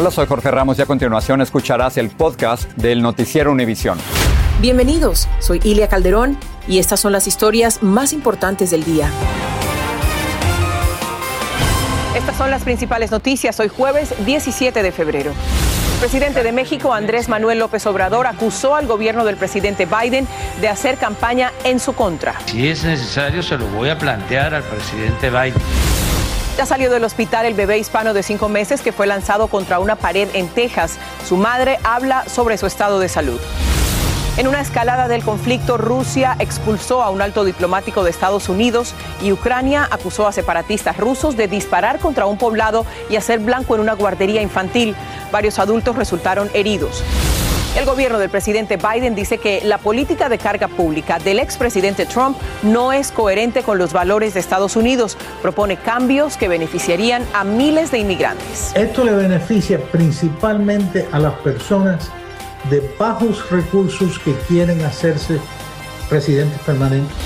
Hola, soy Jorge Ramos y a continuación escucharás el podcast del noticiero Univisión. Bienvenidos, soy Ilia Calderón y estas son las historias más importantes del día. Estas son las principales noticias hoy jueves 17 de febrero. El presidente de México, Andrés Manuel López Obrador, acusó al gobierno del presidente Biden de hacer campaña en su contra. Si es necesario, se lo voy a plantear al presidente Biden. Ya salió del hospital el bebé hispano de cinco meses que fue lanzado contra una pared en Texas. Su madre habla sobre su estado de salud. En una escalada del conflicto, Rusia expulsó a un alto diplomático de Estados Unidos y Ucrania acusó a separatistas rusos de disparar contra un poblado y hacer blanco en una guardería infantil. Varios adultos resultaron heridos. El gobierno del presidente Biden dice que la política de carga pública del expresidente Trump no es coherente con los valores de Estados Unidos. Propone cambios que beneficiarían a miles de inmigrantes. Esto le beneficia principalmente a las personas de bajos recursos que quieren hacerse residentes permanentes.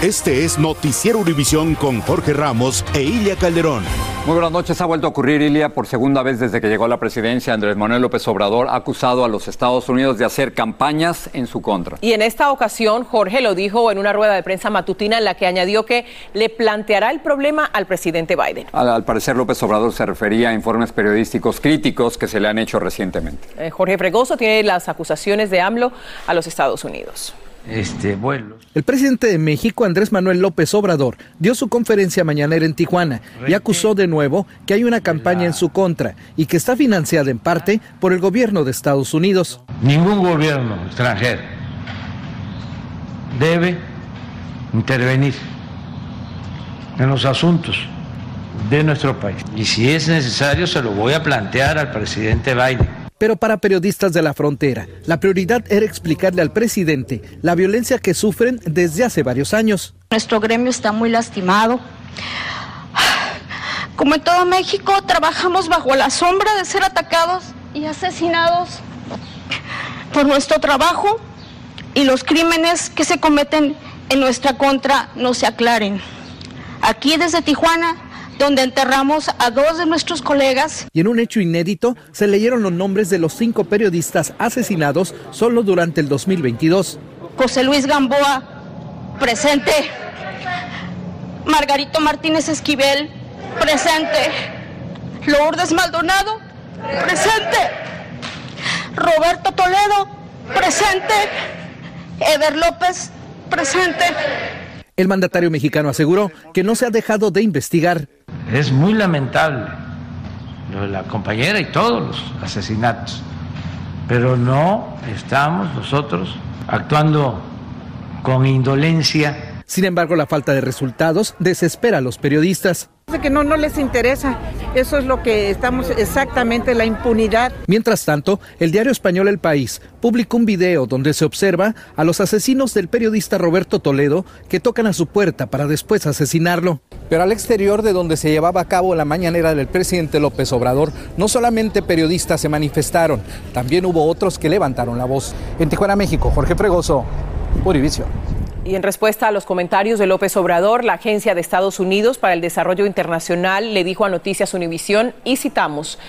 Este es Noticiero Univisión con Jorge Ramos e Ilia Calderón. Muy buenas noches. Ha vuelto a ocurrir, Ilia, por segunda vez desde que llegó a la presidencia. Andrés Manuel López Obrador ha acusado a los Estados Unidos de hacer campañas en su contra. Y en esta ocasión, Jorge lo dijo en una rueda de prensa matutina en la que añadió que le planteará el problema al presidente Biden. Al, al parecer, López Obrador se refería a informes periodísticos críticos que se le han hecho recientemente. Eh, Jorge Fregoso tiene las acusaciones de AMLO a los Estados Unidos. Este, vuelos. El presidente de México, Andrés Manuel López Obrador, dio su conferencia mañanera en Tijuana y acusó de nuevo que hay una campaña en su contra y que está financiada en parte por el gobierno de Estados Unidos. Ningún gobierno extranjero debe intervenir en los asuntos de nuestro país. Y si es necesario, se lo voy a plantear al presidente Biden. Pero para periodistas de la frontera, la prioridad era explicarle al presidente la violencia que sufren desde hace varios años. Nuestro gremio está muy lastimado. Como en todo México, trabajamos bajo la sombra de ser atacados y asesinados por nuestro trabajo y los crímenes que se cometen en nuestra contra no se aclaren. Aquí desde Tijuana, donde enterramos a dos de nuestros colegas. Y en un hecho inédito, se leyeron los nombres de los cinco periodistas asesinados solo durante el 2022. José Luis Gamboa, presente. Margarito Martínez Esquivel, presente. Lourdes Maldonado, presente. Roberto Toledo, presente. Eder López, presente. El mandatario mexicano aseguró que no se ha dejado de investigar. Es muy lamentable lo de la compañera y todos los asesinatos, pero no estamos nosotros actuando con indolencia. Sin embargo, la falta de resultados desespera a los periodistas. Que no, no les interesa. Eso es lo que estamos exactamente, la impunidad. Mientras tanto, el diario español El País publicó un video donde se observa a los asesinos del periodista Roberto Toledo que tocan a su puerta para después asesinarlo. Pero al exterior de donde se llevaba a cabo la mañanera del presidente López Obrador, no solamente periodistas se manifestaron, también hubo otros que levantaron la voz. En Tijuana, México, Jorge Fregoso, Univision. Y en respuesta a los comentarios de López Obrador, la Agencia de Estados Unidos para el Desarrollo Internacional le dijo a Noticias Univisión, y citamos,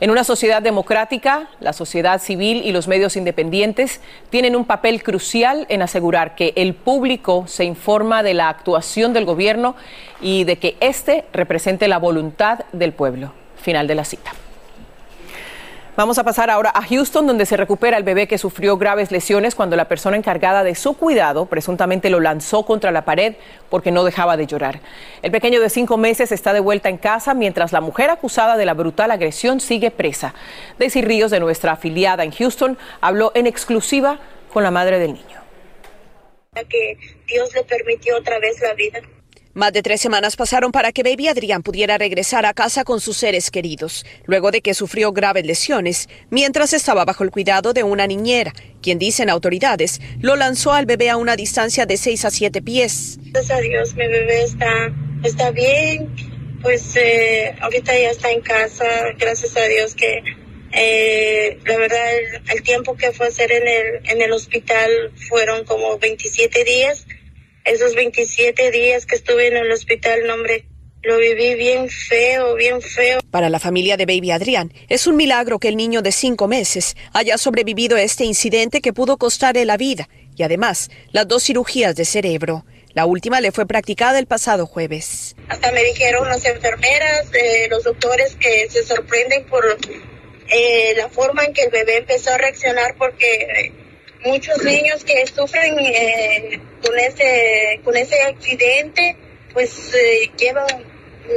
en una sociedad democrática, la sociedad civil y los medios independientes tienen un papel crucial en asegurar que el público se informa de la actuación del gobierno y de que éste represente la voluntad del pueblo. Final de la cita. Vamos a pasar ahora a Houston, donde se recupera el bebé que sufrió graves lesiones cuando la persona encargada de su cuidado presuntamente lo lanzó contra la pared porque no dejaba de llorar. El pequeño de cinco meses está de vuelta en casa mientras la mujer acusada de la brutal agresión sigue presa. Daisy Ríos, de nuestra afiliada en Houston, habló en exclusiva con la madre del niño. Que Dios le permitió otra vez la vida. Más de tres semanas pasaron para que Baby Adrián pudiera regresar a casa con sus seres queridos, luego de que sufrió graves lesiones mientras estaba bajo el cuidado de una niñera, quien dicen autoridades lo lanzó al bebé a una distancia de 6 a 7 pies. Gracias a Dios, mi bebé está, está bien, pues eh, ahorita ya está en casa, gracias a Dios que eh, la verdad el, el, tiempo que fue a hacer en el, en el hospital fueron como 27 días esos 27 días que estuve en el hospital, hombre, lo viví bien feo, bien feo. Para la familia de Baby Adrián, es un milagro que el niño de cinco meses haya sobrevivido a este incidente que pudo costarle la vida y además las dos cirugías de cerebro. La última le fue practicada el pasado jueves. Hasta me dijeron las enfermeras, eh, los doctores que se sorprenden por eh, la forma en que el bebé empezó a reaccionar porque muchos niños que sufren eh, con ese con ese accidente pues eh, llevan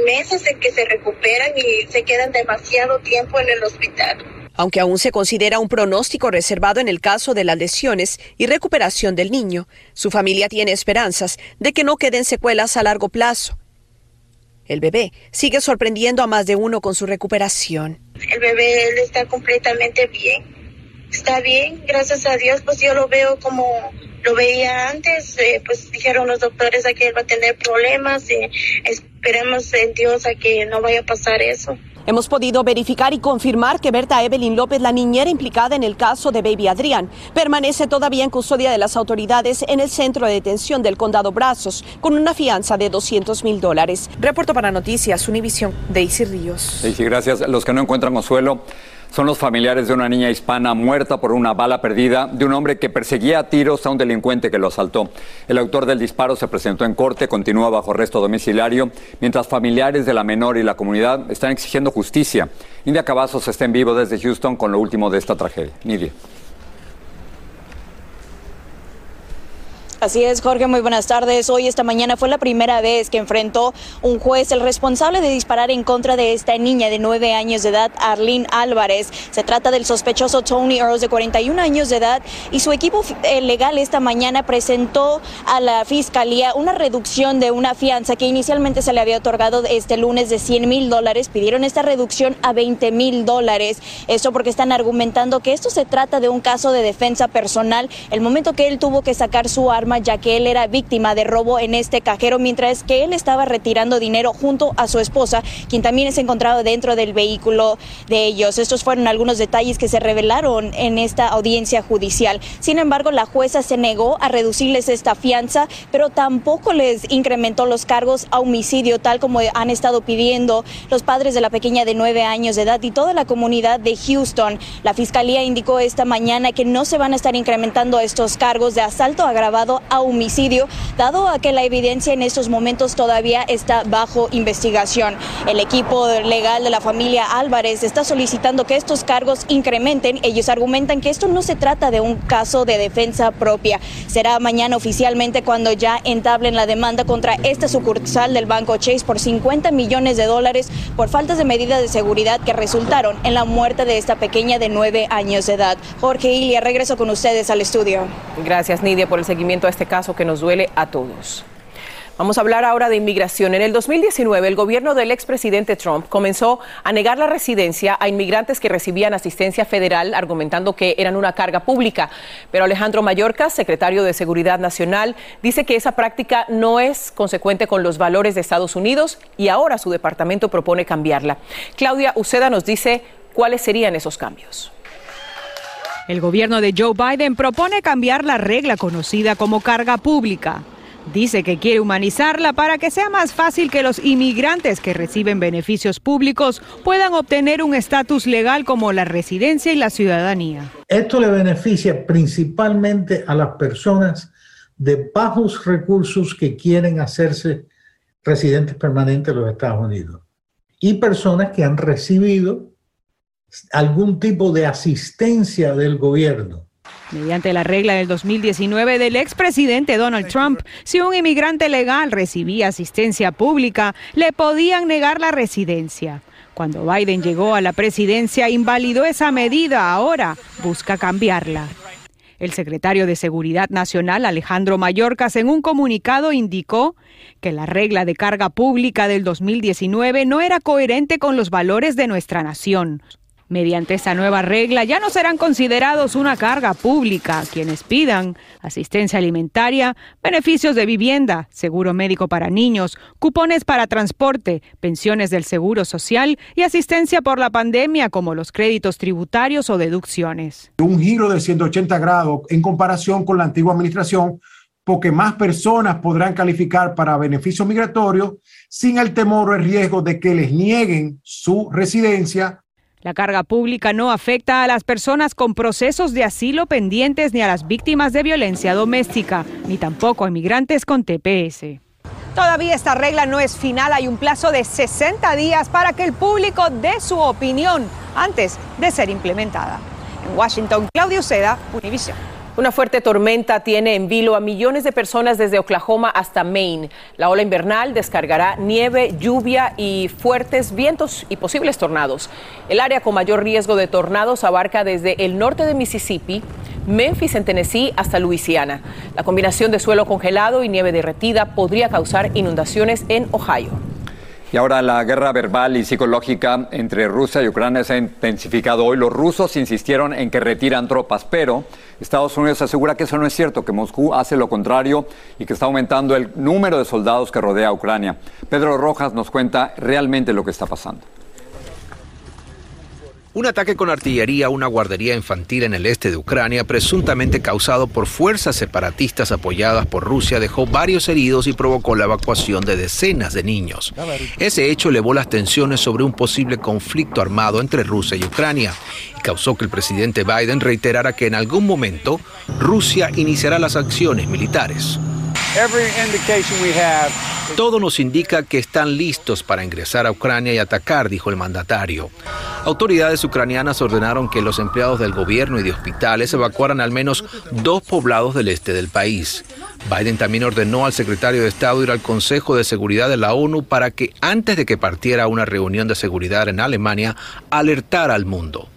meses en que se recuperan y se quedan demasiado tiempo en el hospital. Aunque aún se considera un pronóstico reservado en el caso de las lesiones y recuperación del niño, su familia tiene esperanzas de que no queden secuelas a largo plazo. El bebé sigue sorprendiendo a más de uno con su recuperación. El bebé él está completamente bien está bien, gracias a Dios, pues yo lo veo como lo veía antes, eh, pues dijeron los doctores a que él va a tener problemas y esperemos en Dios a que no vaya a pasar eso. Hemos podido verificar y confirmar que Berta Evelyn López, la niñera implicada en el caso de Baby Adrián, permanece todavía en custodia de las autoridades en el centro de detención del condado Brazos, con una fianza de 200 mil dólares. Reporto para Noticias, Univisión, Daisy Ríos. Daisy, gracias. Los que no encuentran consuelo son los familiares de una niña hispana muerta por una bala perdida de un hombre que perseguía a tiros a un delincuente que lo asaltó. El autor del disparo se presentó en corte, continúa bajo arresto domiciliario, mientras familiares de la menor y la comunidad están exigiendo justicia. Nidia Cavazos está en vivo desde Houston con lo último de esta tragedia. Nidia. Así es, Jorge, muy buenas tardes. Hoy, esta mañana, fue la primera vez que enfrentó un juez el responsable de disparar en contra de esta niña de nueve años de edad, Arlene Álvarez. Se trata del sospechoso Tony Earls, de 41 años de edad, y su equipo eh, legal esta mañana presentó a la fiscalía una reducción de una fianza que inicialmente se le había otorgado este lunes de 100 mil dólares. Pidieron esta reducción a 20 mil dólares. Esto porque están argumentando que esto se trata de un caso de defensa personal. El momento que él tuvo que sacar su arma, ya que él era víctima de robo en este cajero mientras que él estaba retirando dinero junto a su esposa, quien también se encontrado dentro del vehículo de ellos. Estos fueron algunos detalles que se revelaron en esta audiencia judicial. Sin embargo, la jueza se negó a reducirles esta fianza, pero tampoco les incrementó los cargos a homicidio, tal como han estado pidiendo los padres de la pequeña de nueve años de edad y toda la comunidad de Houston. La fiscalía indicó esta mañana que no se van a estar incrementando estos cargos de asalto agravado a homicidio, dado a que la evidencia en estos momentos todavía está bajo investigación. El equipo legal de la familia Álvarez está solicitando que estos cargos incrementen. Ellos argumentan que esto no se trata de un caso de defensa propia. Será mañana oficialmente cuando ya entablen la demanda contra esta sucursal del Banco Chase por 50 millones de dólares por faltas de medidas de seguridad que resultaron en la muerte de esta pequeña de nueve años de edad. Jorge Ilia, regreso con ustedes al estudio. Gracias, Nidia, por el seguimiento este caso que nos duele a todos. Vamos a hablar ahora de inmigración. En el 2019, el gobierno del expresidente Trump comenzó a negar la residencia a inmigrantes que recibían asistencia federal, argumentando que eran una carga pública. Pero Alejandro Mayorkas, secretario de Seguridad Nacional, dice que esa práctica no es consecuente con los valores de Estados Unidos y ahora su departamento propone cambiarla. Claudia Uceda nos dice cuáles serían esos cambios. El gobierno de Joe Biden propone cambiar la regla conocida como carga pública. Dice que quiere humanizarla para que sea más fácil que los inmigrantes que reciben beneficios públicos puedan obtener un estatus legal como la residencia y la ciudadanía. Esto le beneficia principalmente a las personas de bajos recursos que quieren hacerse residentes permanentes de los Estados Unidos y personas que han recibido algún tipo de asistencia del gobierno. Mediante la regla del 2019 del expresidente Donald Trump, si un inmigrante legal recibía asistencia pública, le podían negar la residencia. Cuando Biden llegó a la presidencia, invalidó esa medida. Ahora busca cambiarla. El secretario de Seguridad Nacional, Alejandro Mayorkas, en un comunicado indicó que la regla de carga pública del 2019 no era coherente con los valores de nuestra nación. Mediante esta nueva regla ya no serán considerados una carga pública quienes pidan asistencia alimentaria, beneficios de vivienda, seguro médico para niños, cupones para transporte, pensiones del seguro social y asistencia por la pandemia como los créditos tributarios o deducciones. Un giro de 180 grados en comparación con la antigua administración porque más personas podrán calificar para beneficios migratorios sin el temor o el riesgo de que les nieguen su residencia la carga pública no afecta a las personas con procesos de asilo pendientes ni a las víctimas de violencia doméstica, ni tampoco a inmigrantes con TPS. Todavía esta regla no es final, hay un plazo de 60 días para que el público dé su opinión antes de ser implementada. En Washington, Claudio Seda, Univision. Una fuerte tormenta tiene en vilo a millones de personas desde Oklahoma hasta Maine. La ola invernal descargará nieve, lluvia y fuertes vientos y posibles tornados. El área con mayor riesgo de tornados abarca desde el norte de Mississippi, Memphis en Tennessee hasta Luisiana. La combinación de suelo congelado y nieve derretida podría causar inundaciones en Ohio. Y ahora la guerra verbal y psicológica entre Rusia y Ucrania se ha intensificado hoy. Los rusos insistieron en que retiran tropas, pero Estados Unidos asegura que eso no es cierto, que Moscú hace lo contrario y que está aumentando el número de soldados que rodea a Ucrania. Pedro Rojas nos cuenta realmente lo que está pasando. Un ataque con artillería a una guardería infantil en el este de Ucrania, presuntamente causado por fuerzas separatistas apoyadas por Rusia, dejó varios heridos y provocó la evacuación de decenas de niños. Ese hecho elevó las tensiones sobre un posible conflicto armado entre Rusia y Ucrania y causó que el presidente Biden reiterara que en algún momento Rusia iniciará las acciones militares. Todo nos indica que están listos para ingresar a Ucrania y atacar, dijo el mandatario. Autoridades ucranianas ordenaron que los empleados del gobierno y de hospitales evacuaran al menos dos poblados del este del país. Biden también ordenó al secretario de Estado ir al Consejo de Seguridad de la ONU para que antes de que partiera una reunión de seguridad en Alemania, alertara al mundo.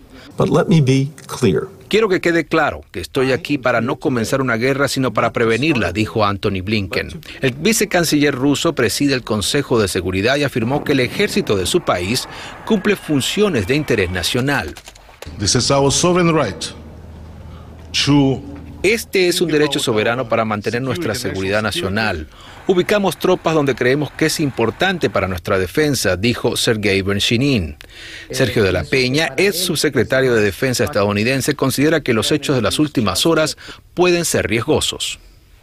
Quiero que quede claro que estoy aquí para no comenzar una guerra, sino para prevenirla, dijo Anthony Blinken. El vicecanciller ruso preside el Consejo de Seguridad y afirmó que el ejército de su país cumple funciones de interés nacional. Este es un derecho soberano para mantener nuestra seguridad nacional. Ubicamos tropas donde creemos que es importante para nuestra defensa, dijo Sergei Benshinin. Sergio de la Peña, ex subsecretario de Defensa estadounidense, considera que los hechos de las últimas horas pueden ser riesgosos.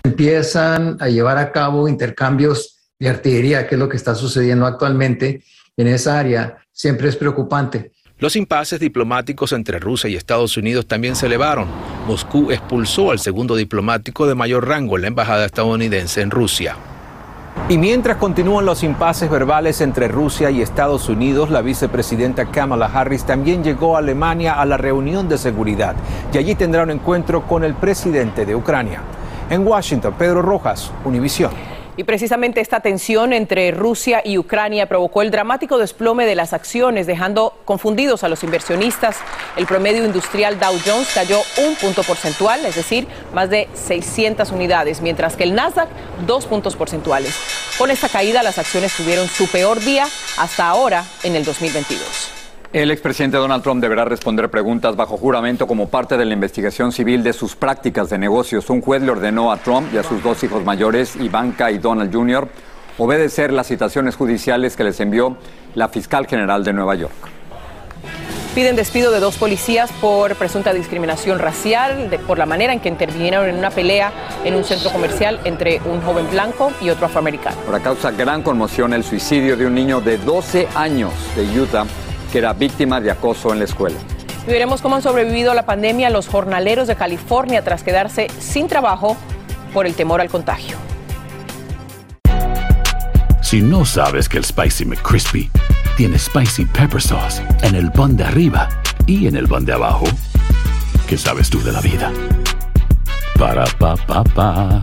Empiezan a llevar a cabo intercambios de artillería, que es lo que está sucediendo actualmente en esa área, siempre es preocupante. Los impases diplomáticos entre Rusia y Estados Unidos también se elevaron. Moscú expulsó al segundo diplomático de mayor rango en la embajada estadounidense en Rusia. Y mientras continúan los impases verbales entre Rusia y Estados Unidos, la vicepresidenta Kamala Harris también llegó a Alemania a la reunión de seguridad y allí tendrá un encuentro con el presidente de Ucrania. En Washington, Pedro Rojas, Univisión. Y precisamente esta tensión entre Rusia y Ucrania provocó el dramático desplome de las acciones, dejando confundidos a los inversionistas. El promedio industrial Dow Jones cayó un punto porcentual, es decir, más de 600 unidades, mientras que el Nasdaq dos puntos porcentuales. Con esta caída, las acciones tuvieron su peor día hasta ahora en el 2022. El expresidente Donald Trump deberá responder preguntas bajo juramento como parte de la investigación civil de sus prácticas de negocios. Un juez le ordenó a Trump y a sus dos hijos mayores, Ivanka y Donald Jr., obedecer las citaciones judiciales que les envió la fiscal general de Nueva York. Piden despido de dos policías por presunta discriminación racial, por la manera en que intervinieron en una pelea en un centro comercial entre un joven blanco y otro afroamericano. Ahora causa gran conmoción el suicidio de un niño de 12 años de Utah que era víctima de acoso en la escuela. Y veremos cómo han sobrevivido a la pandemia los jornaleros de California tras quedarse sin trabajo por el temor al contagio. Si no sabes que el Spicy McCrispy tiene Spicy Pepper Sauce en el pan de arriba y en el pan de abajo, ¿qué sabes tú de la vida? Para, pa, pa, pa.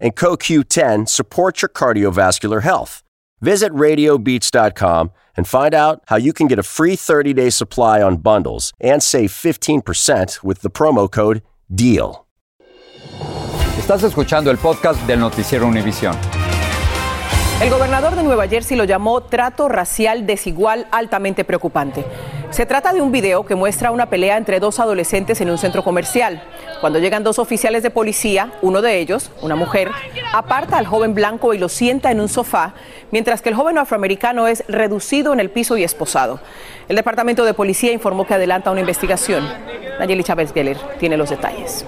and CoQ10 support your cardiovascular health. Visit radiobeats.com and find out how you can get a free 30 day supply on bundles and save 15% with the promo code DEAL. Estás escuchando el podcast del Noticiero Univisión. El gobernador de Nueva Jersey lo llamó trato racial desigual altamente preocupante. Se trata de un video que muestra una pelea entre dos adolescentes en un centro comercial. Cuando llegan dos oficiales de policía, uno de ellos, una mujer, aparta al joven blanco y lo sienta en un sofá, mientras que el joven afroamericano es reducido en el piso y esposado. El departamento de policía informó que adelanta una investigación. Nayeli Chávez Geller tiene los detalles.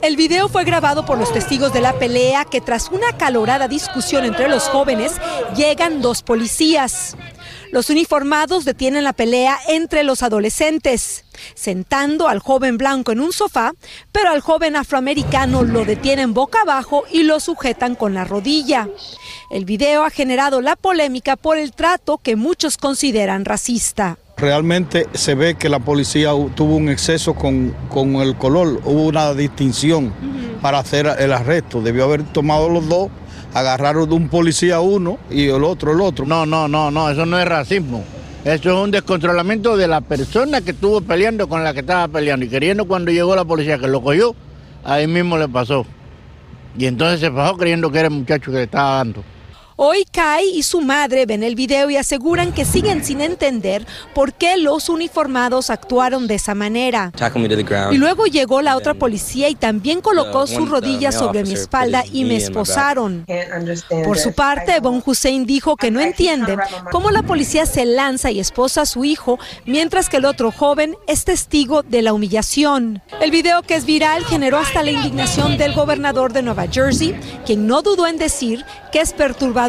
El video fue grabado por los testigos de la pelea que tras una calorada discusión entre los jóvenes llegan dos policías. Los uniformados detienen la pelea entre los adolescentes, sentando al joven blanco en un sofá, pero al joven afroamericano lo detienen boca abajo y lo sujetan con la rodilla. El video ha generado la polémica por el trato que muchos consideran racista. Realmente se ve que la policía tuvo un exceso con, con el color, hubo una distinción para hacer el arresto. Debió haber tomado los dos, agarraron de un policía uno y el otro el otro. No, no, no, no, eso no es racismo. Eso es un descontrolamiento de la persona que estuvo peleando con la que estaba peleando y queriendo cuando llegó la policía que lo cogió, ahí mismo le pasó. Y entonces se bajó creyendo que era el muchacho que le estaba dando. Hoy Kai y su madre ven el video y aseguran que siguen sin entender por qué los uniformados actuaron de esa manera. Y luego llegó la otra policía y también colocó sus rodillas sobre mi espalda y me esposaron. Por su parte, Bon Hussein dijo que no entiende cómo la policía se lanza y esposa a su hijo mientras que el otro joven es testigo de la humillación. El video que es viral generó hasta la indignación del gobernador de Nueva Jersey, quien no dudó en decir que es perturbador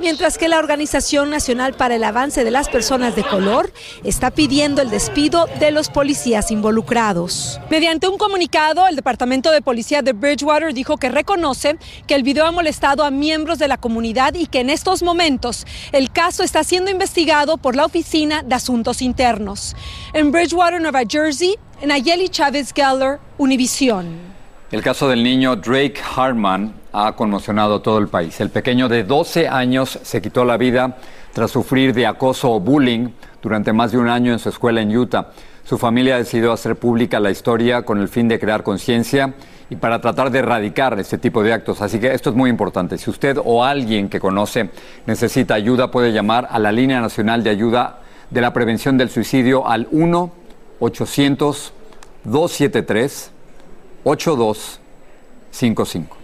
mientras que la Organización Nacional para el Avance de las Personas de Color está pidiendo el despido de los policías involucrados. Mediante un comunicado, el Departamento de Policía de Bridgewater dijo que reconoce que el video ha molestado a miembros de la comunidad y que en estos momentos el caso está siendo investigado por la Oficina de Asuntos Internos. En Bridgewater, Nueva Jersey, Nayeli Chávez Geller, Univisión. El caso del niño Drake Harman ha conmocionado a todo el país. El pequeño de 12 años se quitó la vida tras sufrir de acoso o bullying durante más de un año en su escuela en Utah. Su familia decidió hacer pública la historia con el fin de crear conciencia y para tratar de erradicar este tipo de actos. Así que esto es muy importante. Si usted o alguien que conoce necesita ayuda, puede llamar a la Línea Nacional de Ayuda de la Prevención del Suicidio al 1-800-273. 8255.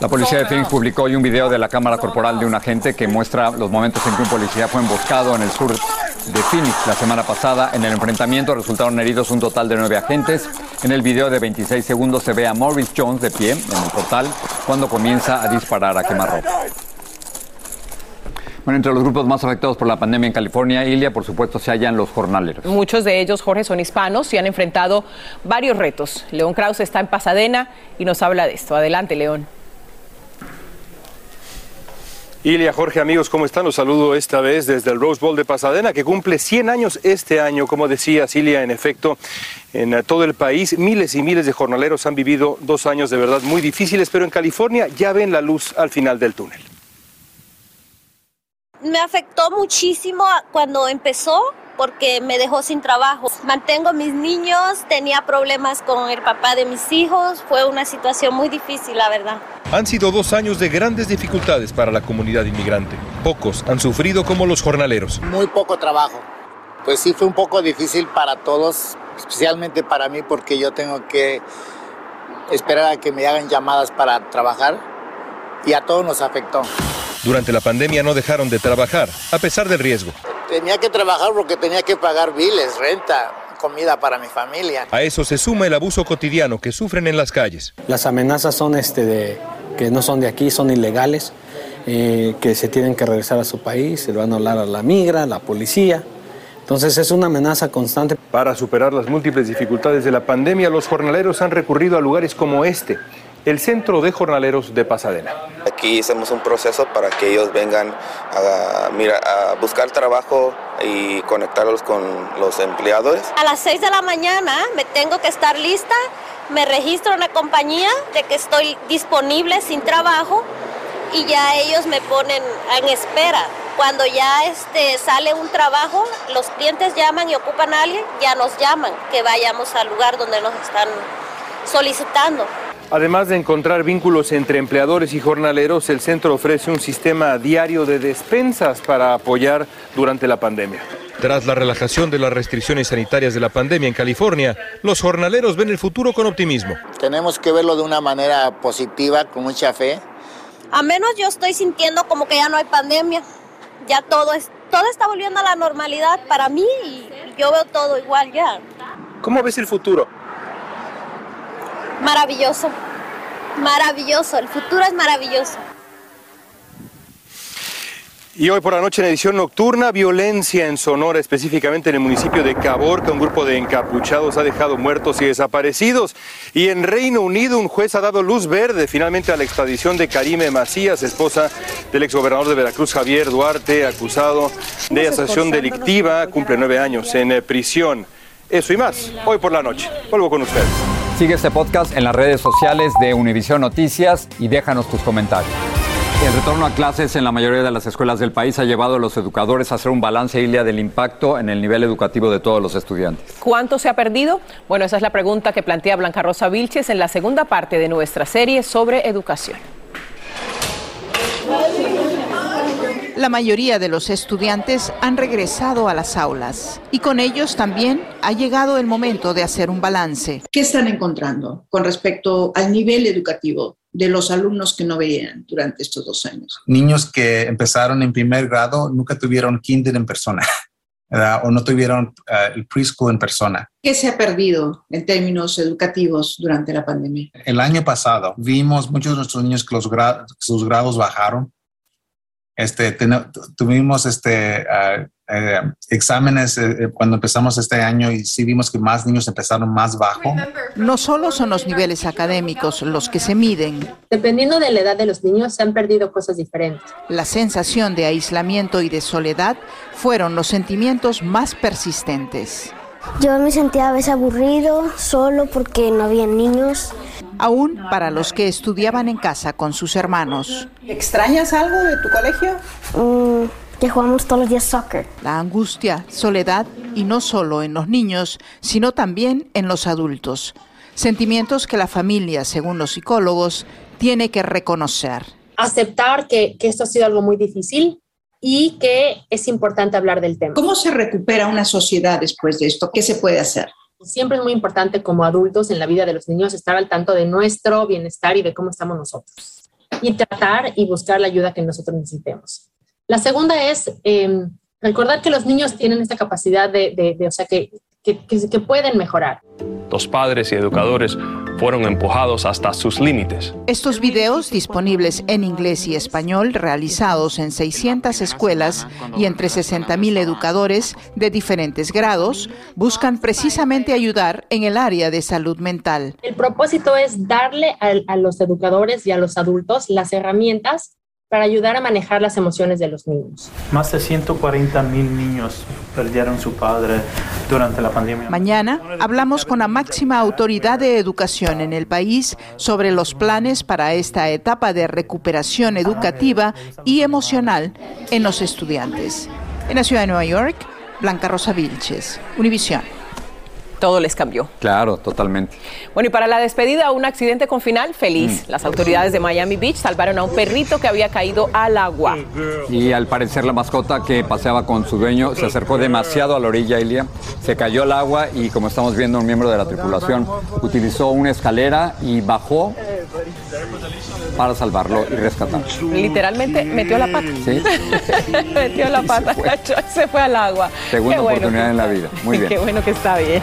La policía de Phoenix publicó hoy un video de la cámara corporal de un agente que muestra los momentos en que un policía fue emboscado en el sur de Phoenix la semana pasada. En el enfrentamiento resultaron heridos un total de nueve agentes. En el video de 26 segundos se ve a Morris Jones de pie en el portal cuando comienza a disparar a quemarropa. Bueno, entre los grupos más afectados por la pandemia en California, Ilia, por supuesto, se hallan los jornaleros. Muchos de ellos, Jorge, son hispanos y han enfrentado varios retos. León Krause está en Pasadena y nos habla de esto. Adelante, León. Ilia, Jorge, amigos, ¿cómo están? Los saludo esta vez desde el Rose Bowl de Pasadena, que cumple 100 años este año. Como decía Ilia, en efecto, en todo el país miles y miles de jornaleros han vivido dos años de verdad muy difíciles, pero en California ya ven la luz al final del túnel me afectó muchísimo cuando empezó porque me dejó sin trabajo. Mantengo mis niños, tenía problemas con el papá de mis hijos, fue una situación muy difícil, la verdad. Han sido dos años de grandes dificultades para la comunidad inmigrante. Pocos han sufrido como los jornaleros. Muy poco trabajo. Pues sí fue un poco difícil para todos, especialmente para mí porque yo tengo que esperar a que me hagan llamadas para trabajar y a todos nos afectó. Durante la pandemia no dejaron de trabajar, a pesar del riesgo. Tenía que trabajar porque tenía que pagar biles, renta, comida para mi familia. A eso se suma el abuso cotidiano que sufren en las calles. Las amenazas son este de que no son de aquí, son ilegales, eh, que se tienen que regresar a su país, se van a hablar a la migra, a la policía. Entonces es una amenaza constante. Para superar las múltiples dificultades de la pandemia, los jornaleros han recurrido a lugares como este, el Centro de Jornaleros de Pasadena. Aquí hacemos un proceso para que ellos vengan a, a buscar trabajo y conectarlos con los empleadores. A las 6 de la mañana me tengo que estar lista, me registro en la compañía de que estoy disponible sin trabajo y ya ellos me ponen en espera. Cuando ya este, sale un trabajo, los clientes llaman y ocupan a alguien, ya nos llaman que vayamos al lugar donde nos están solicitando. Además de encontrar vínculos entre empleadores y jornaleros, el centro ofrece un sistema diario de despensas para apoyar durante la pandemia. Tras la relajación de las restricciones sanitarias de la pandemia en California, los jornaleros ven el futuro con optimismo. Tenemos que verlo de una manera positiva, con mucha fe. A menos yo estoy sintiendo como que ya no hay pandemia, ya todo, es, todo está volviendo a la normalidad para mí y yo veo todo igual ya. ¿Cómo ves el futuro? Maravilloso, maravilloso, el futuro es maravilloso. Y hoy por la noche en edición nocturna, violencia en Sonora, específicamente en el municipio de Caborca, un grupo de encapuchados ha dejado muertos y desaparecidos. Y en Reino Unido, un juez ha dado luz verde finalmente a la extradición de Karime Macías, esposa del exgobernador de Veracruz, Javier Duarte, acusado de asociación delictiva, cumple nueve años en prisión. Eso y más, hoy por la noche. Vuelvo con ustedes. Sigue este podcast en las redes sociales de Univision Noticias y déjanos tus comentarios. El retorno a clases en la mayoría de las escuelas del país ha llevado a los educadores a hacer un balance, Ilia, del impacto en el nivel educativo de todos los estudiantes. ¿Cuánto se ha perdido? Bueno, esa es la pregunta que plantea Blanca Rosa Vilches en la segunda parte de nuestra serie sobre educación. La mayoría de los estudiantes han regresado a las aulas y con ellos también ha llegado el momento de hacer un balance. ¿Qué están encontrando con respecto al nivel educativo de los alumnos que no veían durante estos dos años? Niños que empezaron en primer grado nunca tuvieron kinder en persona. o no tuvieron eh, el preschool en persona. ¿Qué se ha perdido en términos educativos durante la pandemia? El año pasado vimos muchos de nuestros niños que los sus grados bajaron este, tuvimos este, ah, eh, exámenes eh, cuando empezamos este año y sí vimos que más niños empezaron más bajo. No solo son los niveles académicos los que se miden. Dependiendo de la edad de los niños, se han perdido cosas diferentes. La sensación de aislamiento y de soledad fueron los sentimientos más persistentes. Yo me sentía a veces aburrido, solo porque no había niños. Aún para los que estudiaban en casa con sus hermanos. ¿Extrañas algo de tu colegio? Mm, que jugamos todos los días soccer. La angustia, soledad y no solo en los niños, sino también en los adultos. Sentimientos que la familia, según los psicólogos, tiene que reconocer. Aceptar que, que esto ha sido algo muy difícil, y que es importante hablar del tema. ¿Cómo se recupera una sociedad después de esto? ¿Qué se puede hacer? Siempre es muy importante como adultos en la vida de los niños estar al tanto de nuestro bienestar y de cómo estamos nosotros y tratar y buscar la ayuda que nosotros necesitemos. La segunda es em, recordar que los niños tienen esta capacidad de, o sea, que que, pueden mejorar. Los padres y educadores fueron empujados hasta sus límites. Estos videos, disponibles en inglés y español, realizados en 600 escuelas y entre 60.000 educadores de diferentes grados, buscan precisamente ayudar en el área de salud mental. El propósito es darle a los educadores y a los adultos las herramientas para ayudar a manejar las emociones de los niños. Más de 140 mil niños perdieron su padre durante la pandemia. Mañana hablamos con la máxima autoridad de educación en el país sobre los planes para esta etapa de recuperación educativa y emocional en los estudiantes. En la ciudad de Nueva York, Blanca Rosa Vilches, Univisión todo les cambió. Claro, totalmente. Bueno, y para la despedida, un accidente con final feliz. Mm. Las autoridades de Miami Beach salvaron a un perrito que había caído al agua. Y al parecer la mascota que paseaba con su dueño se acercó demasiado a la orilla, Ilia. Se cayó al agua y como estamos viendo, un miembro de la tripulación utilizó una escalera y bajó para salvarlo y rescatarlo. Literalmente metió la pata. Sí. metió la pata, se se fue al agua. Segunda oportunidad en la vida. Muy bien. Qué bueno que está bien.